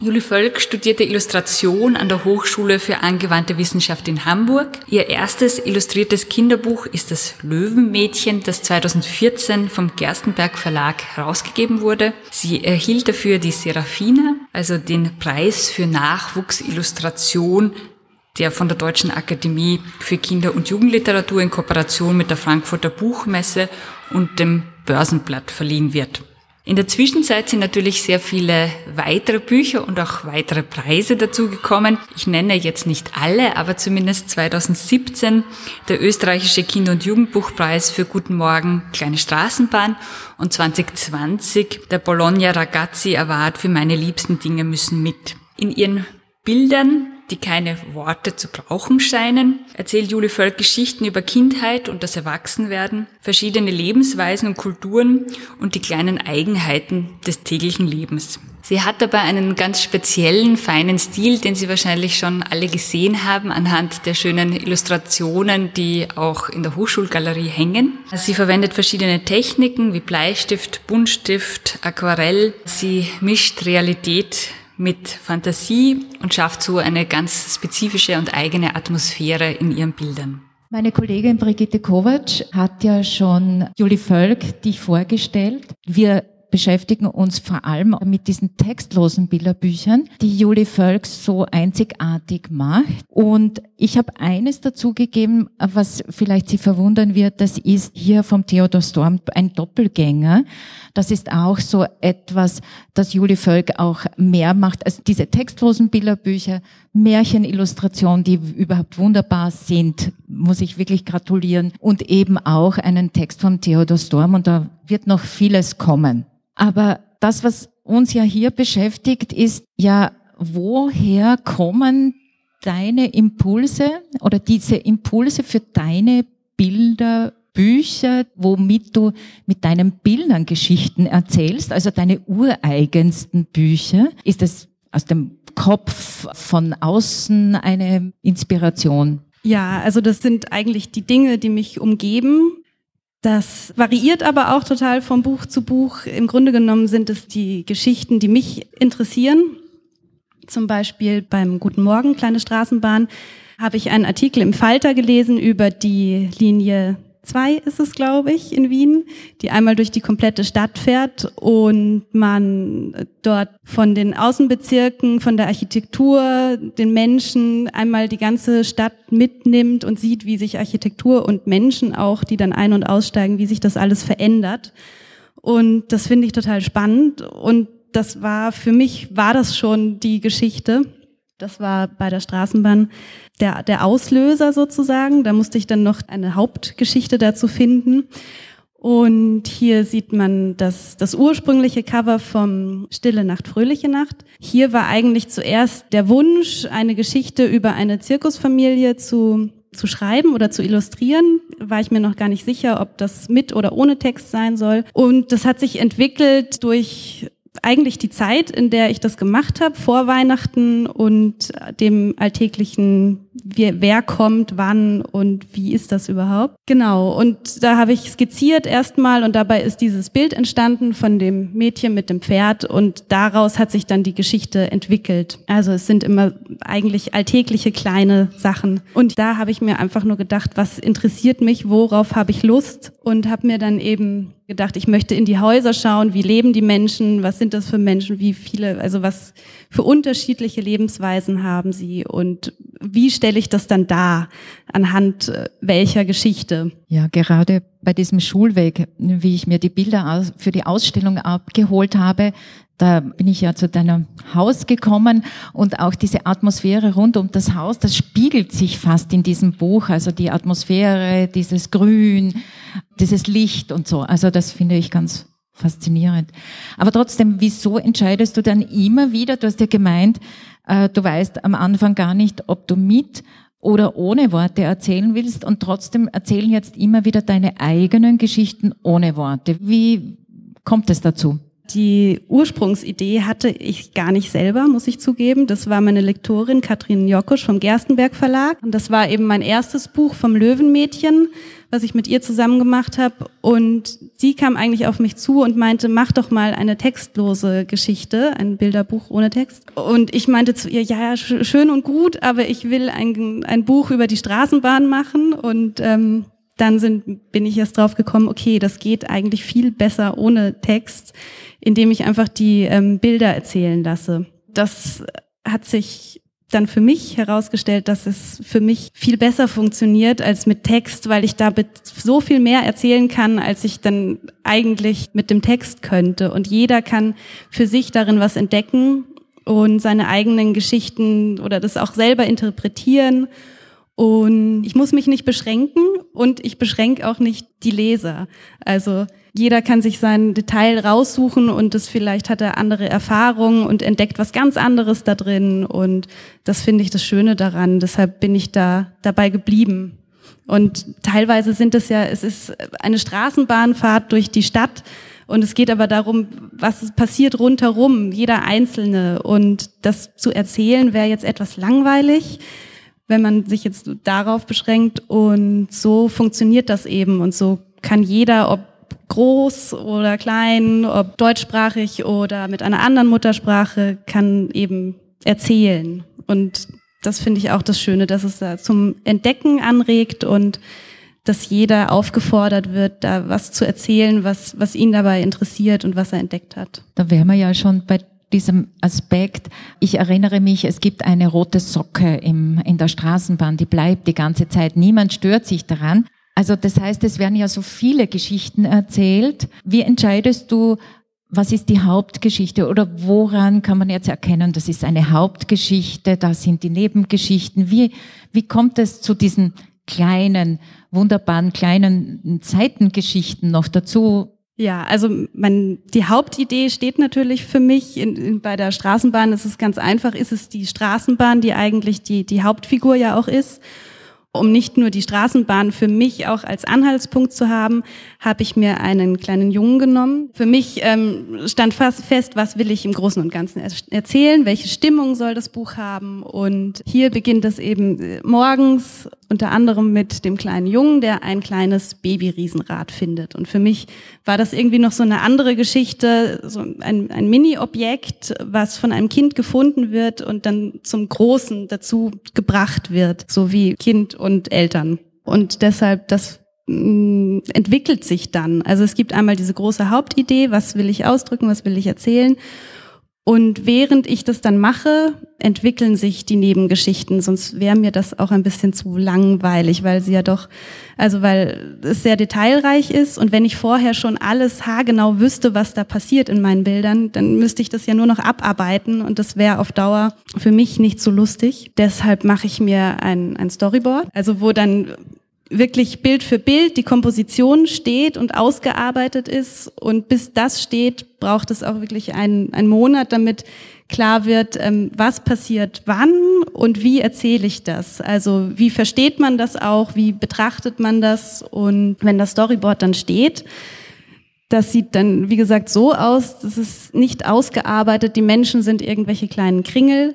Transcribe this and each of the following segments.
Julie Völk studierte Illustration an der Hochschule für angewandte Wissenschaft in Hamburg. Ihr erstes illustriertes Kinderbuch ist das Löwenmädchen, das 2014 vom Gerstenberg Verlag herausgegeben wurde. Sie erhielt dafür die Serafina, also den Preis für Nachwuchsillustration der von der Deutschen Akademie für Kinder- und Jugendliteratur in Kooperation mit der Frankfurter Buchmesse und dem Börsenblatt verliehen wird. In der Zwischenzeit sind natürlich sehr viele weitere Bücher und auch weitere Preise dazugekommen. Ich nenne jetzt nicht alle, aber zumindest 2017 der österreichische Kinder- und Jugendbuchpreis für Guten Morgen Kleine Straßenbahn und 2020 der Bologna Ragazzi Award für meine liebsten Dinge müssen mit. In ihren Bildern die keine Worte zu brauchen scheinen, erzählt Julie Völk Geschichten über Kindheit und das Erwachsenwerden, verschiedene Lebensweisen und Kulturen und die kleinen Eigenheiten des täglichen Lebens. Sie hat dabei einen ganz speziellen, feinen Stil, den Sie wahrscheinlich schon alle gesehen haben anhand der schönen Illustrationen, die auch in der Hochschulgalerie hängen. Sie verwendet verschiedene Techniken wie Bleistift, Buntstift, Aquarell. Sie mischt Realität mit Fantasie und schafft so eine ganz spezifische und eigene Atmosphäre in ihren Bildern. Meine Kollegin Brigitte Kovac hat ja schon Julie Völk dich vorgestellt. Wir beschäftigen uns vor allem mit diesen textlosen Bilderbüchern, die Julie Völk so einzigartig macht. Und ich habe eines dazugegeben, was vielleicht Sie verwundern wird, das ist hier vom Theodor Storm ein Doppelgänger. Das ist auch so etwas, das Julie Völk auch mehr macht als diese textlosen Bilderbücher, Märchenillustrationen, die überhaupt wunderbar sind, muss ich wirklich gratulieren. Und eben auch einen Text vom Theodor Storm und da wird noch vieles kommen. Aber das, was uns ja hier beschäftigt, ist ja, woher kommen deine Impulse oder diese Impulse für deine Bilder, Bücher, womit du mit deinen Bildern Geschichten erzählst, also deine ureigensten Bücher? Ist es aus dem Kopf von außen eine Inspiration? Ja, also das sind eigentlich die Dinge, die mich umgeben. Das variiert aber auch total vom Buch zu Buch. Im Grunde genommen sind es die Geschichten, die mich interessieren. Zum Beispiel beim Guten Morgen, kleine Straßenbahn, habe ich einen Artikel im Falter gelesen über die Linie 2 ist es, glaube ich, in Wien, die einmal durch die komplette Stadt fährt und man dort von den Außenbezirken, von der Architektur, den Menschen einmal die ganze Stadt mitnimmt und sieht, wie sich Architektur und Menschen auch, die dann ein- und aussteigen, wie sich das alles verändert. Und das finde ich total spannend und das war, für mich war das schon die Geschichte. Das war bei der Straßenbahn der, der Auslöser sozusagen. Da musste ich dann noch eine Hauptgeschichte dazu finden. Und hier sieht man das, das ursprüngliche Cover vom Stille Nacht, Fröhliche Nacht. Hier war eigentlich zuerst der Wunsch, eine Geschichte über eine Zirkusfamilie zu, zu schreiben oder zu illustrieren. War ich mir noch gar nicht sicher, ob das mit oder ohne Text sein soll. Und das hat sich entwickelt durch eigentlich die Zeit, in der ich das gemacht habe, vor Weihnachten und dem alltäglichen, wer, wer kommt, wann und wie ist das überhaupt. Genau, und da habe ich skizziert erstmal und dabei ist dieses Bild entstanden von dem Mädchen mit dem Pferd und daraus hat sich dann die Geschichte entwickelt. Also es sind immer eigentlich alltägliche kleine Sachen. Und da habe ich mir einfach nur gedacht, was interessiert mich, worauf habe ich Lust und habe mir dann eben gedacht, ich möchte in die Häuser schauen, wie leben die Menschen, was sind das für Menschen, wie viele, also was für unterschiedliche Lebensweisen haben sie und wie stelle ich das dann dar anhand äh, welcher Geschichte? Ja, gerade bei diesem Schulweg, wie ich mir die Bilder für die Ausstellung abgeholt habe, da bin ich ja zu deinem Haus gekommen und auch diese Atmosphäre rund um das Haus, das spiegelt sich fast in diesem Buch. Also die Atmosphäre, dieses Grün, dieses Licht und so. Also das finde ich ganz faszinierend. Aber trotzdem, wieso entscheidest du dann immer wieder, du hast ja gemeint, äh, du weißt am Anfang gar nicht, ob du mit oder ohne Worte erzählen willst und trotzdem erzählen jetzt immer wieder deine eigenen Geschichten ohne Worte. Wie kommt es dazu? Die Ursprungsidee hatte ich gar nicht selber, muss ich zugeben. Das war meine Lektorin Katrin Jokusch vom Gerstenberg Verlag. Und das war eben mein erstes Buch vom Löwenmädchen, was ich mit ihr zusammen gemacht habe. Und sie kam eigentlich auf mich zu und meinte, mach doch mal eine textlose Geschichte, ein Bilderbuch ohne Text. Und ich meinte zu ihr, ja, schön und gut, aber ich will ein, ein Buch über die Straßenbahn machen. Und ähm, dann sind, bin ich erst drauf gekommen, okay, das geht eigentlich viel besser ohne Text indem ich einfach die ähm, Bilder erzählen lasse. Das hat sich dann für mich herausgestellt, dass es für mich viel besser funktioniert als mit Text, weil ich damit so viel mehr erzählen kann, als ich dann eigentlich mit dem Text könnte. Und jeder kann für sich darin was entdecken und seine eigenen Geschichten oder das auch selber interpretieren. Und ich muss mich nicht beschränken und ich beschränke auch nicht die Leser. Also jeder kann sich sein Detail raussuchen und das vielleicht hat er andere Erfahrungen und entdeckt was ganz anderes da drin und das finde ich das Schöne daran. Deshalb bin ich da dabei geblieben. Und teilweise sind es ja, es ist eine Straßenbahnfahrt durch die Stadt und es geht aber darum, was passiert rundherum, jeder Einzelne. Und das zu erzählen wäre jetzt etwas langweilig wenn man sich jetzt darauf beschränkt. Und so funktioniert das eben. Und so kann jeder, ob groß oder klein, ob deutschsprachig oder mit einer anderen Muttersprache, kann eben erzählen. Und das finde ich auch das Schöne, dass es da zum Entdecken anregt und dass jeder aufgefordert wird, da was zu erzählen, was, was ihn dabei interessiert und was er entdeckt hat. Da wären wir ja schon bei diesem Aspekt. Ich erinnere mich, es gibt eine rote Socke im, in der Straßenbahn, die bleibt die ganze Zeit. Niemand stört sich daran. Also das heißt, es werden ja so viele Geschichten erzählt. Wie entscheidest du, was ist die Hauptgeschichte oder woran kann man jetzt erkennen, das ist eine Hauptgeschichte, da sind die Nebengeschichten. Wie, wie kommt es zu diesen kleinen, wunderbaren kleinen Seitengeschichten noch dazu? Ja, also mein, die Hauptidee steht natürlich für mich. In, in, bei der Straßenbahn ist ganz einfach, ist es die Straßenbahn, die eigentlich die, die Hauptfigur ja auch ist um nicht nur die Straßenbahn für mich auch als Anhaltspunkt zu haben, habe ich mir einen kleinen Jungen genommen. Für mich ähm, stand fast fest, was will ich im Großen und Ganzen erzählen, welche Stimmung soll das Buch haben. Und hier beginnt es eben äh, morgens unter anderem mit dem kleinen Jungen, der ein kleines Babyriesenrad findet. Und für mich war das irgendwie noch so eine andere Geschichte, so ein, ein Mini-Objekt, was von einem Kind gefunden wird und dann zum Großen dazu gebracht wird, so wie Kind und Eltern. Und deshalb, das mm, entwickelt sich dann. Also es gibt einmal diese große Hauptidee, was will ich ausdrücken, was will ich erzählen. Und während ich das dann mache, entwickeln sich die Nebengeschichten, sonst wäre mir das auch ein bisschen zu langweilig, weil sie ja doch, also weil es sehr detailreich ist. Und wenn ich vorher schon alles haargenau wüsste, was da passiert in meinen Bildern, dann müsste ich das ja nur noch abarbeiten. Und das wäre auf Dauer für mich nicht so lustig. Deshalb mache ich mir ein, ein Storyboard, also wo dann wirklich Bild für Bild die Komposition steht und ausgearbeitet ist. Und bis das steht, braucht es auch wirklich einen, einen Monat, damit klar wird, ähm, was passiert wann und wie erzähle ich das. Also wie versteht man das auch, wie betrachtet man das und wenn das Storyboard dann steht, das sieht dann, wie gesagt, so aus, das ist nicht ausgearbeitet, die Menschen sind irgendwelche kleinen Kringel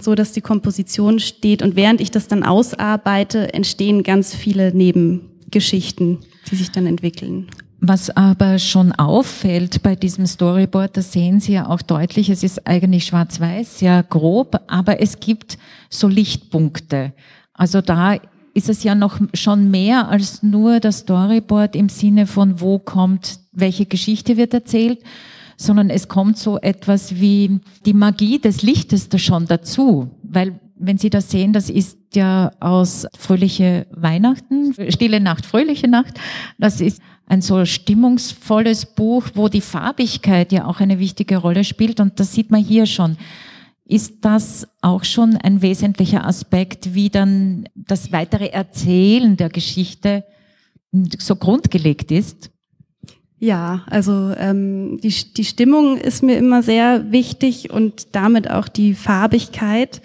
so dass die Komposition steht und während ich das dann ausarbeite, entstehen ganz viele Nebengeschichten, die sich dann entwickeln. Was aber schon auffällt bei diesem Storyboard, das sehen Sie ja auch deutlich, es ist eigentlich schwarz-weiß, sehr grob, aber es gibt so Lichtpunkte. Also da ist es ja noch schon mehr als nur das Storyboard im Sinne von, wo kommt, welche Geschichte wird erzählt, sondern es kommt so etwas wie die Magie des Lichtes da schon dazu, weil wenn Sie das sehen, das ist ja aus Fröhliche Weihnachten, Stille Nacht, Fröhliche Nacht. Das ist ein so stimmungsvolles Buch, wo die Farbigkeit ja auch eine wichtige Rolle spielt. Und das sieht man hier schon. Ist das auch schon ein wesentlicher Aspekt, wie dann das weitere Erzählen der Geschichte so grundgelegt ist? Ja, also ähm, die, die Stimmung ist mir immer sehr wichtig und damit auch die Farbigkeit.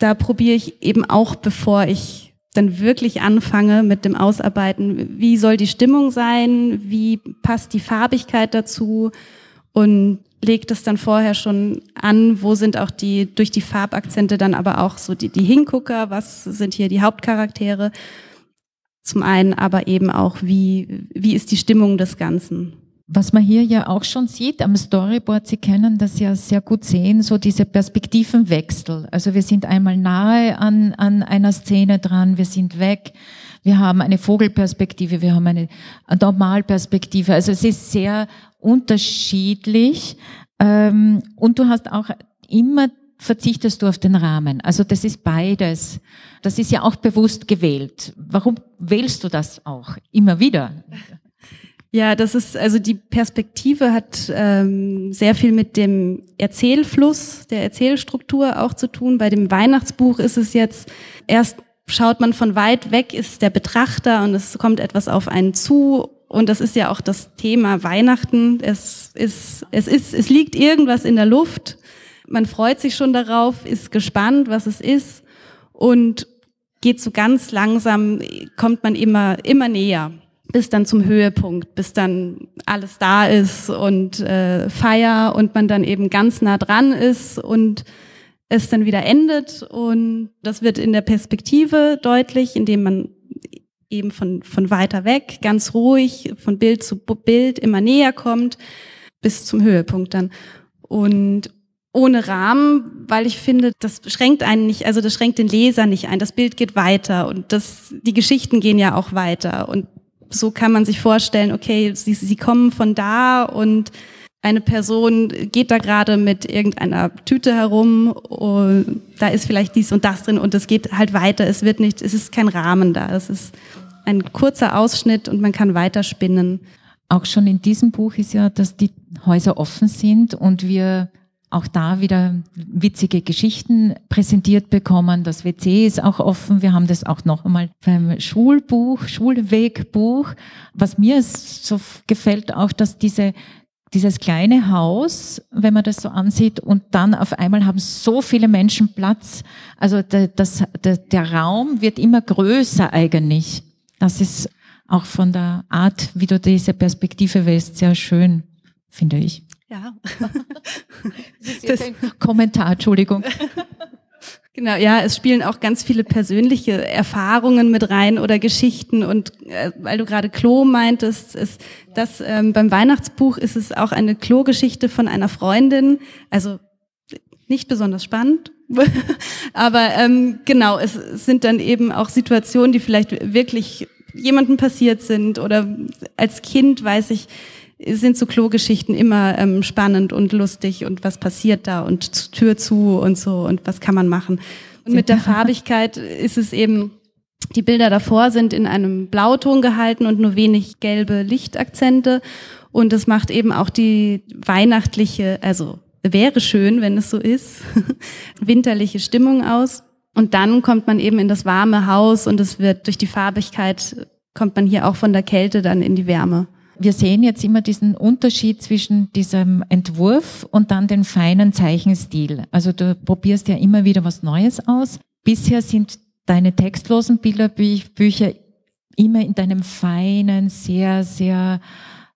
Da probiere ich eben auch, bevor ich dann wirklich anfange mit dem Ausarbeiten, wie soll die Stimmung sein, wie passt die Farbigkeit dazu und legt es dann vorher schon an, wo sind auch die, durch die Farbakzente dann aber auch so die, die Hingucker, was sind hier die Hauptcharaktere zum einen, aber eben auch, wie, wie ist die Stimmung des Ganzen. Was man hier ja auch schon sieht am Storyboard, Sie können das ja sehr gut sehen, so diese Perspektivenwechsel. Also wir sind einmal nahe an, an einer Szene dran, wir sind weg, wir haben eine Vogelperspektive, wir haben eine Normalperspektive. Also es ist sehr unterschiedlich. Ähm, und du hast auch immer verzichtest du auf den Rahmen. Also das ist beides. Das ist ja auch bewusst gewählt. Warum wählst du das auch immer wieder? Ja, das ist, also die Perspektive hat ähm, sehr viel mit dem Erzählfluss, der Erzählstruktur auch zu tun. Bei dem Weihnachtsbuch ist es jetzt, erst schaut man von weit weg, ist der Betrachter und es kommt etwas auf einen zu. Und das ist ja auch das Thema Weihnachten. Es ist, es ist, es liegt irgendwas in der Luft man freut sich schon darauf, ist gespannt, was es ist und geht so ganz langsam, kommt man immer, immer näher bis dann zum Höhepunkt, bis dann alles da ist und äh, Feier und man dann eben ganz nah dran ist und es dann wieder endet. Und das wird in der Perspektive deutlich, indem man eben von, von weiter weg, ganz ruhig, von Bild zu Bild immer näher kommt, bis zum Höhepunkt dann. Und ohne Rahmen, weil ich finde, das schränkt einen nicht, also das schränkt den Leser nicht ein. Das Bild geht weiter und das, die Geschichten gehen ja auch weiter. Und so kann man sich vorstellen, okay, sie, sie kommen von da und eine Person geht da gerade mit irgendeiner Tüte herum und da ist vielleicht dies und das drin und es geht halt weiter. Es wird nicht, es ist kein Rahmen da. Es ist ein kurzer Ausschnitt und man kann weiterspinnen. Auch schon in diesem Buch ist ja, dass die Häuser offen sind und wir auch da wieder witzige Geschichten präsentiert bekommen. Das WC ist auch offen. Wir haben das auch noch einmal beim Schulbuch, Schulwegbuch. Was mir so gefällt auch, dass diese dieses kleine Haus, wenn man das so ansieht, und dann auf einmal haben so viele Menschen Platz. Also der, das, der, der Raum wird immer größer eigentlich. Das ist auch von der Art, wie du diese Perspektive wählst, sehr schön, finde ich. Ja. Das ist ein Kommentar, Entschuldigung. Genau, ja, es spielen auch ganz viele persönliche Erfahrungen mit rein oder Geschichten und äh, weil du gerade Klo meintest, ist das ähm, beim Weihnachtsbuch ist es auch eine Klogeschichte von einer Freundin, also nicht besonders spannend, aber ähm, genau, es sind dann eben auch Situationen, die vielleicht wirklich jemandem passiert sind oder als Kind weiß ich, sind so Klogeschichten immer ähm, spannend und lustig und was passiert da und Tür zu und so und was kann man machen. Und mit der Farbigkeit ist es eben, die Bilder davor sind in einem Blauton gehalten und nur wenig gelbe Lichtakzente und es macht eben auch die weihnachtliche, also wäre schön, wenn es so ist, winterliche Stimmung aus. Und dann kommt man eben in das warme Haus und es wird durch die Farbigkeit kommt man hier auch von der Kälte dann in die Wärme wir sehen jetzt immer diesen Unterschied zwischen diesem Entwurf und dann den feinen Zeichenstil. Also du probierst ja immer wieder was Neues aus. Bisher sind deine textlosen Bilderbücher immer in deinem feinen, sehr, sehr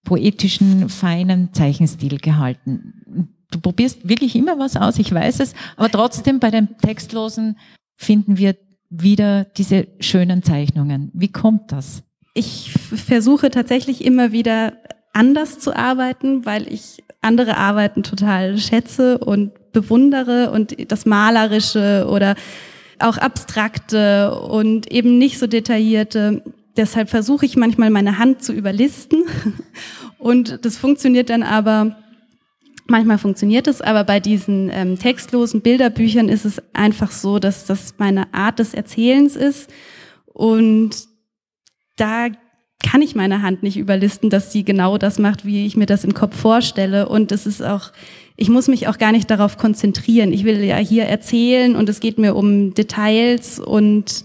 poetischen, feinen Zeichenstil gehalten. Du probierst wirklich immer was aus, ich weiß es, aber trotzdem bei den textlosen finden wir wieder diese schönen Zeichnungen. Wie kommt das? Ich versuche tatsächlich immer wieder anders zu arbeiten, weil ich andere Arbeiten total schätze und bewundere und das Malerische oder auch abstrakte und eben nicht so detaillierte. Deshalb versuche ich manchmal meine Hand zu überlisten und das funktioniert dann aber, manchmal funktioniert es, aber bei diesen ähm, textlosen Bilderbüchern ist es einfach so, dass das meine Art des Erzählens ist und da kann ich meine Hand nicht überlisten, dass sie genau das macht, wie ich mir das im Kopf vorstelle. Und es ist auch, ich muss mich auch gar nicht darauf konzentrieren. Ich will ja hier erzählen und es geht mir um Details und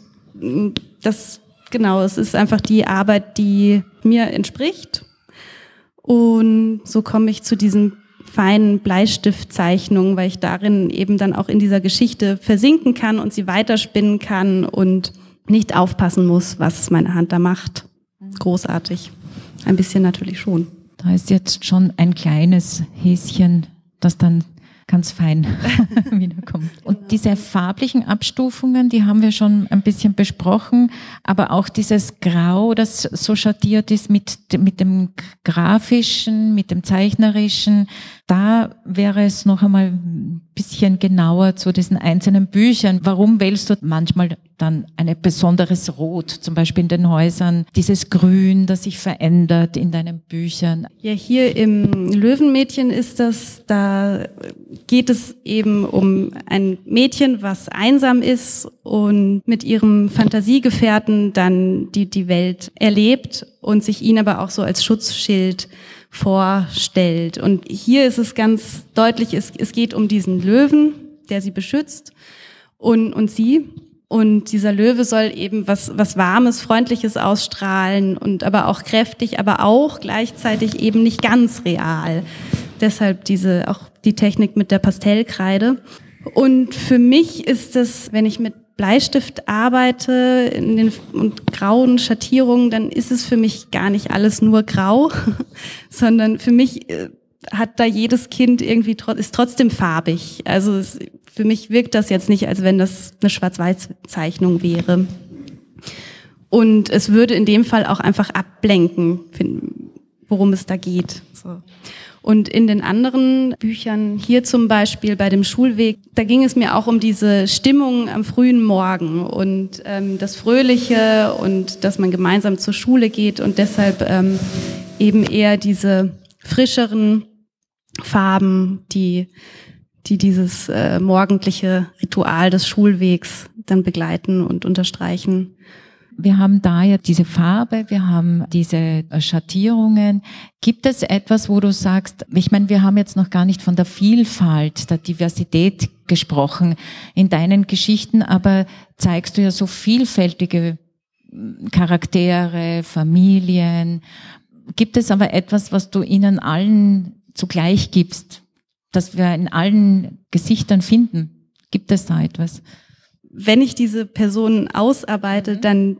das, genau, es ist einfach die Arbeit, die mir entspricht. Und so komme ich zu diesen feinen Bleistiftzeichnungen, weil ich darin eben dann auch in dieser Geschichte versinken kann und sie weiterspinnen kann und nicht aufpassen muss, was meine Hand da macht. Großartig. Ein bisschen natürlich schon. Da ist jetzt schon ein kleines Häschen, das dann ganz fein wiederkommt. Und diese farblichen Abstufungen, die haben wir schon ein bisschen besprochen, aber auch dieses Grau, das so schattiert ist mit, mit dem grafischen, mit dem zeichnerischen, da wäre es noch einmal ein bisschen genauer zu diesen einzelnen Büchern. Warum wählst du manchmal dann ein besonderes Rot, zum Beispiel in den Häusern, dieses Grün, das sich verändert in deinen Büchern? Ja, hier im Löwenmädchen ist das, da geht es eben um ein Mädchen, was einsam ist und mit ihrem Fantasiegefährten dann die, die Welt erlebt und sich ihn aber auch so als Schutzschild vorstellt. Und hier ist es ganz deutlich, es, es geht um diesen Löwen, der sie beschützt und, und sie. Und dieser Löwe soll eben was, was Warmes, Freundliches ausstrahlen und aber auch kräftig, aber auch gleichzeitig eben nicht ganz real. Deshalb diese, auch die Technik mit der Pastellkreide. Und für mich ist es, wenn ich mit Bleistift arbeite in den und grauen Schattierungen, dann ist es für mich gar nicht alles nur grau, sondern für mich äh, hat da jedes Kind irgendwie ist trotzdem farbig. Also es, für mich wirkt das jetzt nicht, als wenn das eine Schwarz-Weiß-Zeichnung wäre. Und es würde in dem Fall auch einfach ablenken, worum es da geht. So. Und in den anderen Büchern, hier zum Beispiel bei dem Schulweg, da ging es mir auch um diese Stimmung am frühen Morgen und ähm, das Fröhliche und dass man gemeinsam zur Schule geht und deshalb ähm, eben eher diese frischeren Farben, die, die dieses äh, morgendliche Ritual des Schulwegs dann begleiten und unterstreichen. Wir haben da ja diese Farbe, wir haben diese äh, Schattierungen. Gibt es etwas, wo du sagst, ich meine, wir haben jetzt noch gar nicht von der Vielfalt, der Diversität gesprochen in deinen Geschichten, aber zeigst du ja so vielfältige Charaktere, Familien. Gibt es aber etwas, was du ihnen allen zugleich gibst, dass wir in allen Gesichtern finden? Gibt es da etwas? Wenn ich diese Personen ausarbeite, mhm. dann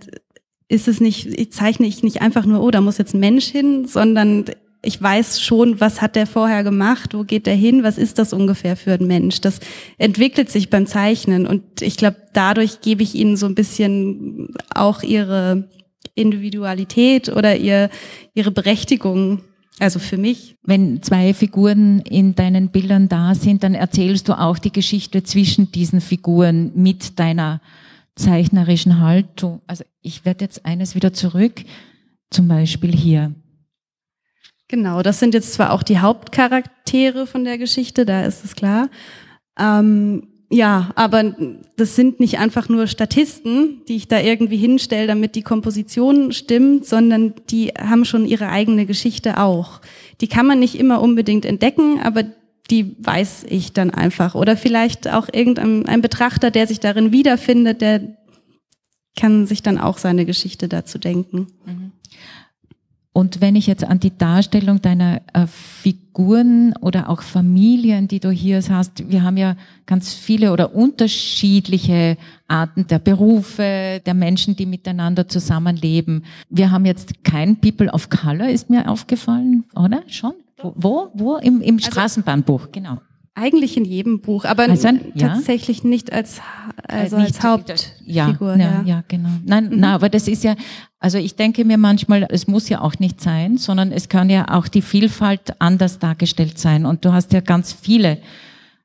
ist es nicht, ich zeichne ich nicht einfach nur, oh, da muss jetzt ein Mensch hin, sondern ich weiß schon, was hat der vorher gemacht, wo geht der hin, was ist das ungefähr für ein Mensch. Das entwickelt sich beim Zeichnen und ich glaube, dadurch gebe ich ihnen so ein bisschen auch ihre Individualität oder ihr, ihre Berechtigung also für mich. Wenn zwei Figuren in deinen Bildern da sind, dann erzählst du auch die Geschichte zwischen diesen Figuren mit deiner zeichnerischen Haltung. Also ich werde jetzt eines wieder zurück, zum Beispiel hier. Genau, das sind jetzt zwar auch die Hauptcharaktere von der Geschichte, da ist es klar. Ähm, ja, aber das sind nicht einfach nur Statisten, die ich da irgendwie hinstelle, damit die Komposition stimmt, sondern die haben schon ihre eigene Geschichte auch. Die kann man nicht immer unbedingt entdecken, aber die weiß ich dann einfach. Oder vielleicht auch irgendein ein Betrachter, der sich darin wiederfindet, der kann sich dann auch seine Geschichte dazu denken. Mhm. Und wenn ich jetzt an die Darstellung deiner äh, Figuren oder auch Familien, die du hier hast, wir haben ja ganz viele oder unterschiedliche Arten der Berufe, der Menschen, die miteinander zusammenleben. Wir haben jetzt kein People of Color, ist mir aufgefallen, oder? Schon? Wo? Wo? Im, im also Straßenbahnbuch, genau. Eigentlich in jedem Buch, aber also, ja? tatsächlich nicht als, also nicht, als Hauptfigur. Ja, ja, ja, genau. Nein, mhm. na, aber das ist ja, also ich denke mir manchmal, es muss ja auch nicht sein, sondern es kann ja auch die Vielfalt anders dargestellt sein. Und du hast ja ganz viele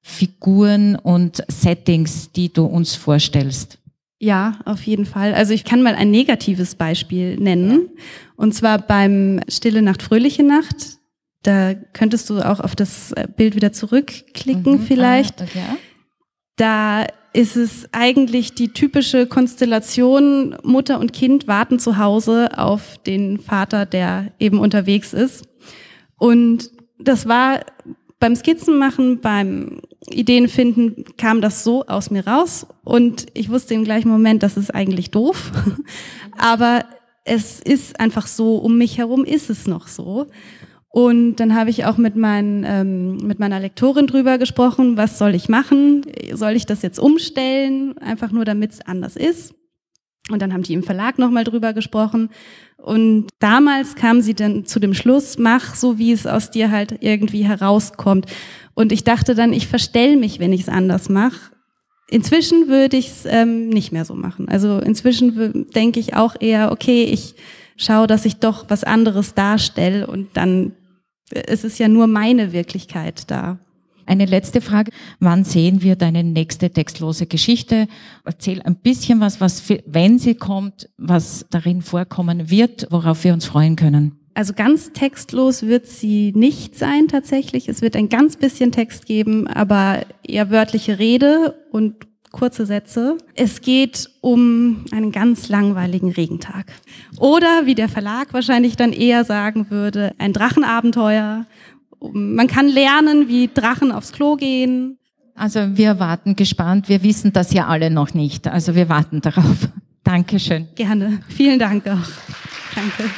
Figuren und Settings, die du uns vorstellst. Ja, auf jeden Fall. Also ich kann mal ein negatives Beispiel nennen. Und zwar beim Stille Nacht, Fröhliche Nacht. Da könntest du auch auf das äh, Bild wieder zurückklicken mhm, vielleicht. Ah, okay. Da ist es eigentlich die typische Konstellation, Mutter und Kind warten zu Hause auf den Vater, der eben unterwegs ist. Und das war beim Skizzenmachen, beim Ideenfinden kam das so aus mir raus und ich wusste im gleichen Moment, das ist eigentlich doof. Aber es ist einfach so, um mich herum ist es noch so. Und dann habe ich auch mit, mein, ähm, mit meiner Lektorin drüber gesprochen, was soll ich machen? Soll ich das jetzt umstellen, einfach nur damit es anders ist? Und dann haben die im Verlag nochmal drüber gesprochen. Und damals kam sie dann zu dem Schluss, mach so, wie es aus dir halt irgendwie herauskommt. Und ich dachte dann, ich verstell mich, wenn ich es anders mache. Inzwischen würde ich es ähm, nicht mehr so machen. Also inzwischen denke ich auch eher, okay, ich schaue, dass ich doch was anderes darstelle und dann es ist ja nur meine Wirklichkeit da. Eine letzte Frage. Wann sehen wir deine nächste textlose Geschichte? Erzähl ein bisschen was, was, wenn sie kommt, was darin vorkommen wird, worauf wir uns freuen können. Also ganz textlos wird sie nicht sein tatsächlich. Es wird ein ganz bisschen Text geben, aber eher wörtliche Rede und kurze Sätze. Es geht um einen ganz langweiligen Regentag. Oder, wie der Verlag wahrscheinlich dann eher sagen würde, ein Drachenabenteuer. Man kann lernen, wie Drachen aufs Klo gehen. Also wir warten gespannt. Wir wissen das ja alle noch nicht. Also wir warten darauf. Dankeschön. Gerne. Vielen Dank auch. Danke.